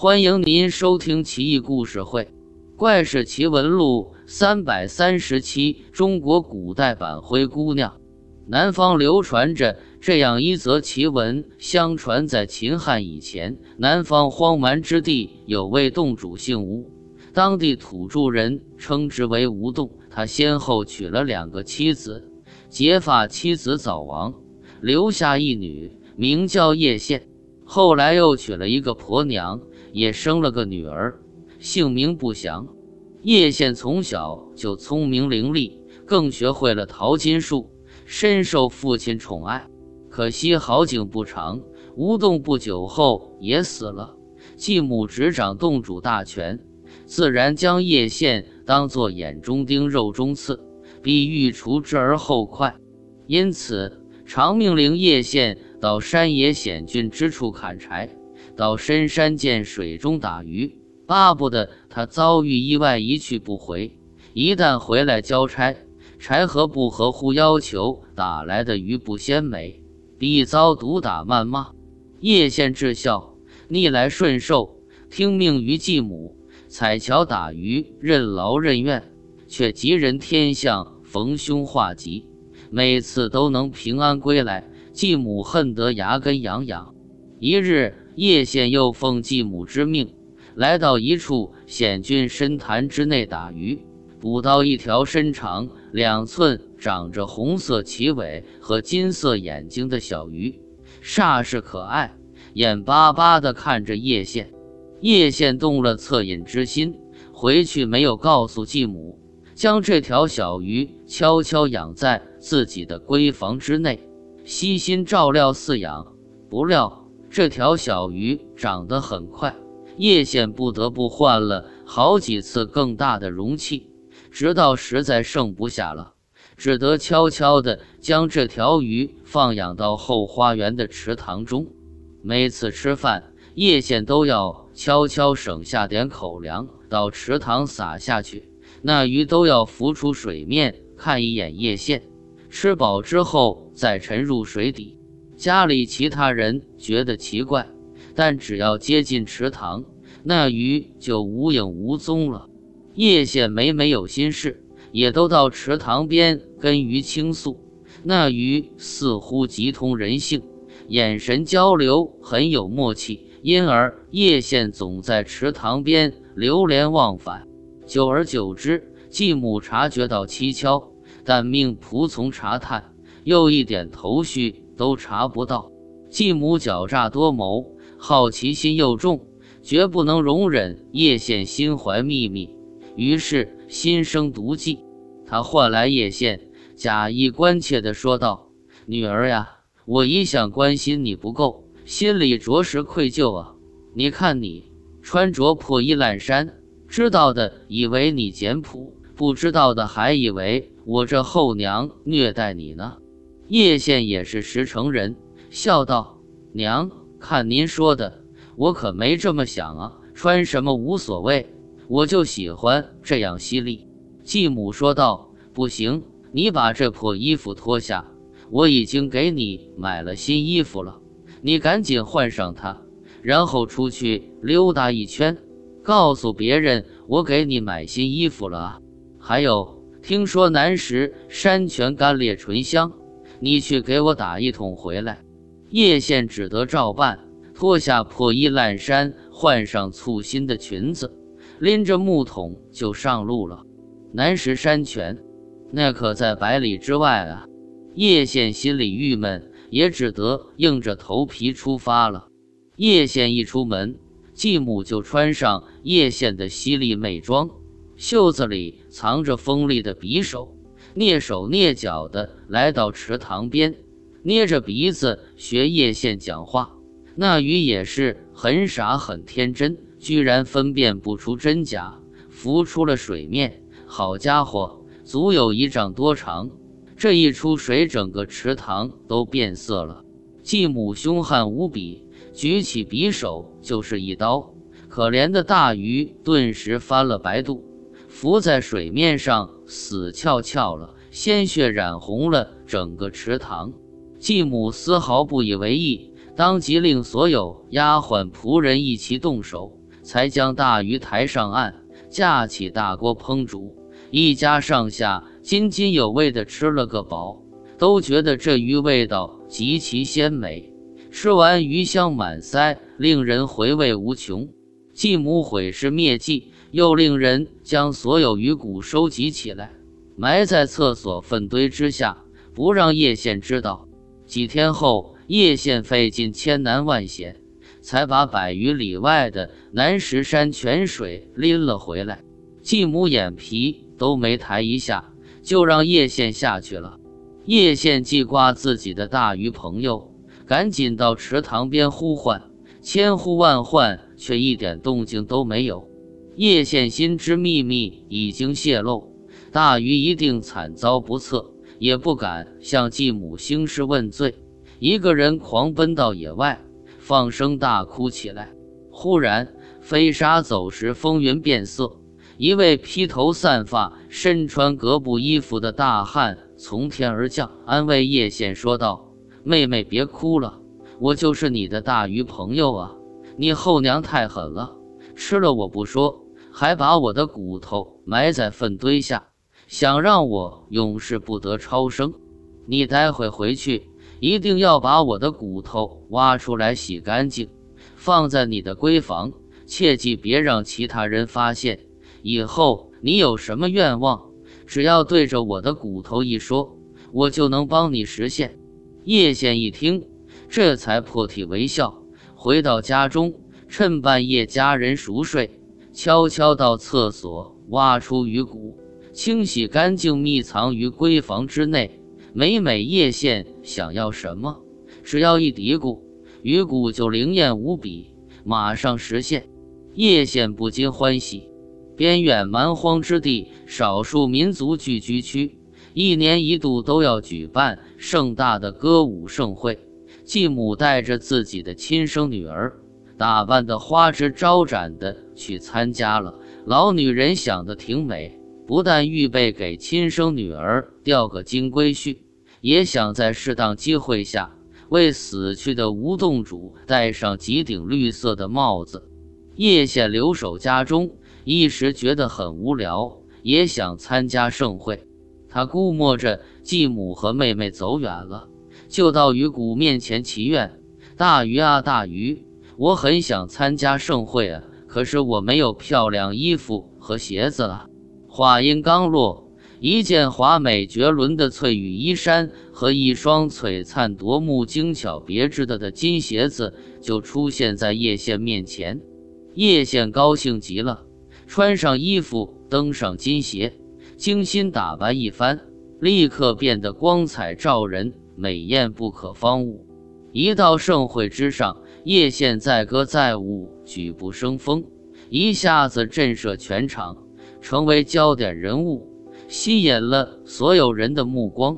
欢迎您收听《奇异故事会·怪事奇闻录》三百三十七中国古代版灰姑娘。南方流传着这样一则奇闻：相传在秦汉以前，南方荒蛮之地有位洞主姓吴，当地土著人称之为吴洞。他先后娶了两个妻子，结发妻子早亡，留下一女，名叫叶县。后来又娶了一个婆娘。也生了个女儿，姓名不详。叶县从小就聪明伶俐，更学会了淘金术，深受父亲宠爱。可惜好景不长，吴洞不久后也死了。继母执掌洞主大权，自然将叶县当作眼中钉、肉中刺，必欲除之而后快。因此，常命令叶县到山野险峻之处砍柴。到深山见水中打鱼，巴不得他遭遇意外一去不回。一旦回来交差，柴禾不合乎要求，打来的鱼不鲜美，必遭毒打谩骂。叶县智孝，逆来顺受，听命于继母，彩桥打鱼，任劳任怨，却吉人天相，逢凶化吉，每次都能平安归来。继母恨得牙根痒痒。一日。叶县又奉继母之命，来到一处险峻深潭之内打鱼，捕到一条身长两寸、长着红色鳍尾和金色眼睛的小鱼，煞是可爱，眼巴巴地看着叶县。叶县动了恻隐之心，回去没有告诉继母，将这条小鱼悄悄养在自己的闺房之内，悉心照料饲养。不料。这条小鱼长得很快，叶县不得不换了好几次更大的容器，直到实在剩不下了，只得悄悄地将这条鱼放养到后花园的池塘中。每次吃饭，叶县都要悄悄省下点口粮到池塘撒下去，那鱼都要浮出水面看一眼叶县，吃饱之后再沉入水底。家里其他人觉得奇怪，但只要接近池塘，那鱼就无影无踪了。叶县每每有心事，也都到池塘边跟鱼倾诉。那鱼似乎极通人性，眼神交流很有默契，因而叶县总在池塘边流连忘返。久而久之，继母察觉到蹊跷，但命仆从查探，又一点头绪。都查不到，继母狡诈多谋，好奇心又重，绝不能容忍叶县心怀秘密，于是心生毒计。他唤来叶县，假意关切地说道：“女儿呀，我一向关心你不够，心里着实愧疚啊。你看你穿着破衣烂衫，知道的以为你简朴，不知道的还以为我这后娘虐待你呢。”叶县也是实诚人，笑道：“娘，看您说的，我可没这么想啊。穿什么无所谓，我就喜欢这样犀利。”继母说道：“不行，你把这破衣服脱下，我已经给你买了新衣服了，你赶紧换上它，然后出去溜达一圈，告诉别人我给你买新衣服了啊。还有，听说南石山泉甘冽醇香。”你去给我打一桶回来。叶县只得照办，脱下破衣烂衫，换上簇新的裙子，拎着木桶就上路了。南石山泉，那可在百里之外啊！叶县心里郁闷，也只得硬着头皮出发了。叶县一出门，继母就穿上叶县的犀利妹装，袖子里藏着锋利的匕首。蹑手蹑脚地来到池塘边，捏着鼻子学叶县讲话。那鱼也是很傻很天真，居然分辨不出真假，浮出了水面。好家伙，足有一丈多长。这一出水，整个池塘都变色了。继母凶悍无比，举起匕首就是一刀。可怜的大鱼顿时翻了白肚。浮在水面上，死翘翘了，鲜血染红了整个池塘。继母丝毫不以为意，当即令所有丫鬟仆人一齐动手，才将大鱼抬上岸，架起大锅烹煮。一家上下津津有味地吃了个饱，都觉得这鱼味道极其鲜美。吃完鱼香满腮，令人回味无穷。继母毁尸灭迹，又令人将所有鱼骨收集起来，埋在厕所粪堆之下，不让叶县知道。几天后，叶县费尽千难万险，才把百余里外的南石山泉水拎了回来。继母眼皮都没抬一下，就让叶县下去了。叶县记挂自己的大鱼朋友，赶紧到池塘边呼唤。千呼万唤，却一点动静都没有。叶县心知秘密已经泄露，大鱼一定惨遭不测，也不敢向继母兴师问罪，一个人狂奔到野外，放声大哭起来。忽然，飞沙走石，风云变色，一位披头散发、身穿格布衣服的大汉从天而降，安慰叶县说道：“妹妹，别哭了。”我就是你的大鱼朋友啊！你后娘太狠了，吃了我不说，还把我的骨头埋在粪堆下，想让我永世不得超生。你待会回去一定要把我的骨头挖出来洗干净，放在你的闺房，切记别让其他人发现。以后你有什么愿望，只要对着我的骨头一说，我就能帮你实现。叶县一听。这才破涕为笑，回到家中，趁半夜家人熟睡，悄悄到厕所挖出鱼骨，清洗干净，密藏于闺房之内。每每叶县想要什么，只要一嘀咕，鱼骨就灵验无比，马上实现。叶县不禁欢喜。边远蛮荒之地，少数民族聚居区，一年一度都要举办盛大的歌舞盛会。继母带着自己的亲生女儿，打扮得花枝招展的去参加了。老女人想的挺美，不但预备给亲生女儿钓个金龟婿，也想在适当机会下为死去的吴洞主戴上几顶绿色的帽子。叶县留守家中，一时觉得很无聊，也想参加盛会。他估摸着继母和妹妹走远了。就到鱼骨面前祈愿：“大鱼啊，大鱼，我很想参加盛会啊，可是我没有漂亮衣服和鞋子了。”话音刚落，一件华美绝伦的翠羽衣衫和一双璀璨夺目、精巧别致的的金鞋子就出现在叶县面前。叶县高兴极了，穿上衣服，登上金鞋，精心打扮一番，立刻变得光彩照人。美艳不可方物。一到盛会之上，叶县载歌载舞，举步生风，一下子震慑全场，成为焦点人物，吸引了所有人的目光。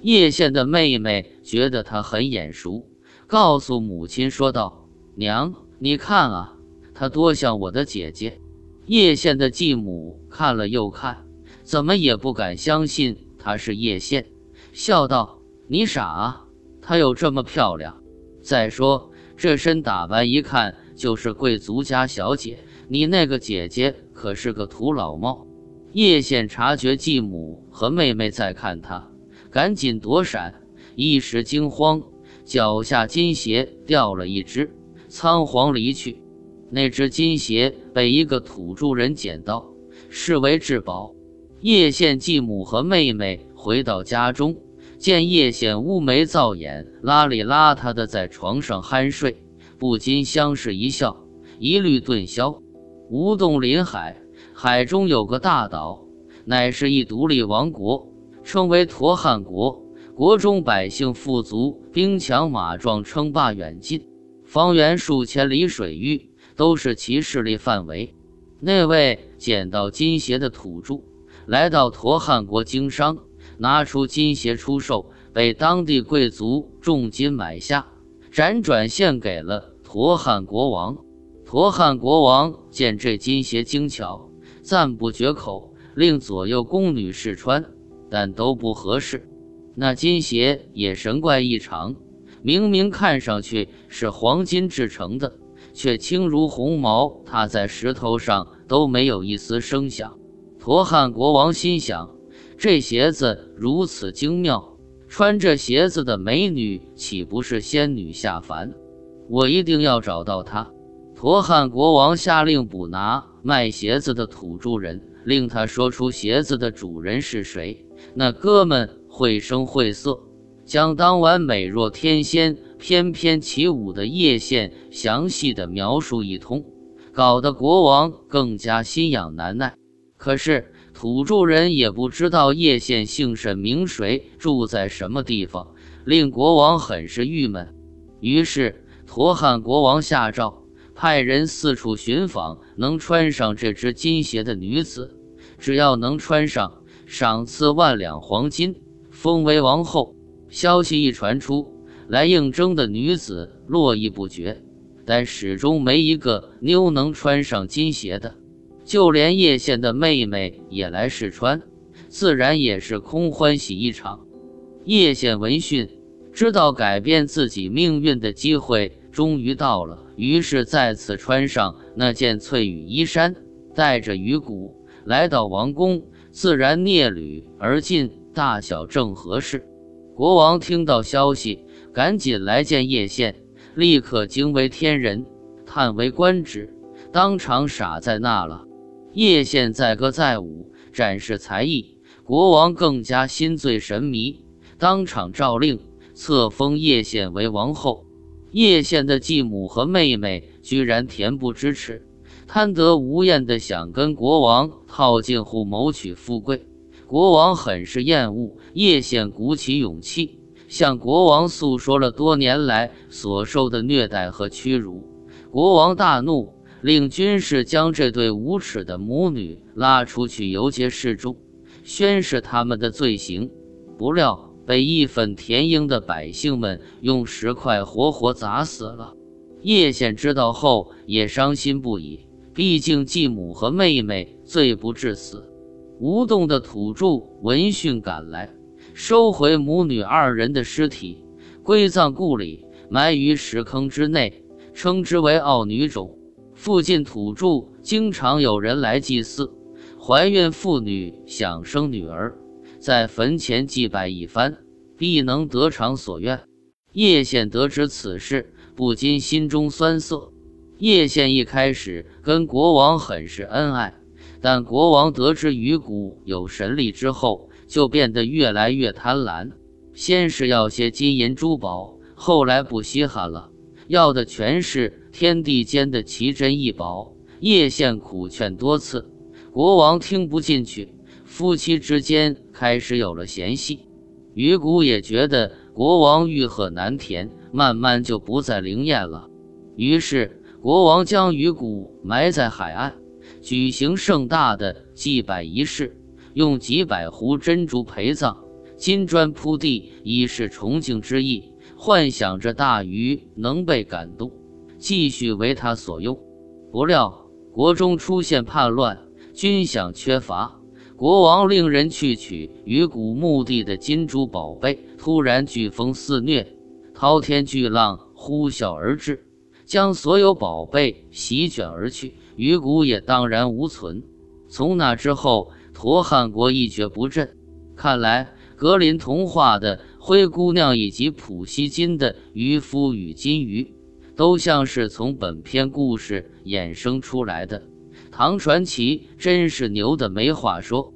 叶县的妹妹觉得他很眼熟，告诉母亲说道：“娘，你看啊，他多像我的姐姐。”叶县的继母看了又看，怎么也不敢相信他是叶县，笑道。你傻啊！她有这么漂亮？再说这身打扮，一看就是贵族家小姐。你那个姐姐可是个土老帽。叶县察觉继母和妹妹在看他，赶紧躲闪，一时惊慌，脚下金鞋掉了一只，仓皇离去。那只金鞋被一个土著人捡到，视为至宝。叶县继母和妹妹回到家中。见叶显乌眉造眼、邋里邋遢的在床上酣睡，不禁相视一笑，一律顿消。无洞临海，海中有个大岛，乃是一独立王国，称为陀汉国。国中百姓富足，兵强马壮，称霸远近，方圆数千里水域都是其势力范围。那位捡到金鞋的土著来到陀汉国经商。拿出金鞋出售，被当地贵族重金买下，辗转献给了陀汉国王。陀汉国王见这金鞋精巧，赞不绝口，令左右宫女试穿，但都不合适。那金鞋也神怪异常，明明看上去是黄金制成的，却轻如鸿毛，踏在石头上都没有一丝声响。陀汉国王心想：这鞋子如此精妙，穿这鞋子的美女岂不是仙女下凡？我一定要找到她。陀汉国王下令捕拿卖鞋子的土著人，令他说出鞋子的主人是谁。那哥们绘声绘色，将当晚美若天仙、翩翩起舞的叶县详细的描述一通，搞得国王更加心痒难耐。可是土著人也不知道叶县姓甚名谁，住在什么地方，令国王很是郁闷。于是陀汉国王下诏。派人四处寻访能穿上这只金鞋的女子，只要能穿上，赏赐万两黄金，封为王后。消息一传出，来应征的女子络绎不绝，但始终没一个妞能穿上金鞋的。就连叶县的妹妹也来试穿，自然也是空欢喜一场。叶县闻讯，知道改变自己命运的机会。终于到了，于是再次穿上那件翠羽衣衫，带着鱼骨来到王宫，自然蹑履而进，大小正合适。国王听到消息，赶紧来见叶县，立刻惊为天人，叹为观止，当场傻在那了。叶县载歌载舞，展示才艺，国王更加心醉神迷，当场诏令册封叶县为王后。叶县的继母和妹妹居然恬不知耻，贪得无厌的想跟国王套近乎，谋取富贵。国王很是厌恶。叶县鼓起勇气，向国王诉说了多年来所受的虐待和屈辱。国王大怒，令军士将这对无耻的母女拉出去游街示众，宣示他们的罪行。不料。被义愤填膺的百姓们用石块活活砸死了。叶县知道后也伤心不已，毕竟继母和妹妹罪不至死。无动的土著闻讯赶来，收回母女二人的尸体，归葬故里，埋于石坑之内，称之为奥女冢。附近土著经常有人来祭祀，怀孕妇女想生女儿。在坟前祭拜一番，必能得偿所愿。叶县得知此事，不禁心中酸涩。叶县一开始跟国王很是恩爱，但国王得知鱼骨有神力之后，就变得越来越贪婪。先是要些金银珠宝，后来不稀罕了，要的全是天地间的奇珍异宝。叶县苦劝多次，国王听不进去。夫妻之间开始有了嫌隙，鱼骨也觉得国王欲壑难填，慢慢就不再灵验了。于是国王将鱼骨埋在海岸，举行盛大的祭拜仪式，用几百壶珍珠陪葬，金砖铺地，以示崇敬之意，幻想着大鱼能被感动，继续为他所用。不料国中出现叛乱，军饷缺乏。国王令人去取鱼骨墓地的金珠宝贝，突然飓风肆虐，滔天巨浪呼啸而至，将所有宝贝席卷而去，鱼骨也荡然无存。从那之后，陀汉国一蹶不振。看来格林童话的灰姑娘以及普希金的渔夫与金鱼，都像是从本篇故事衍生出来的。唐传奇真是牛的没话说。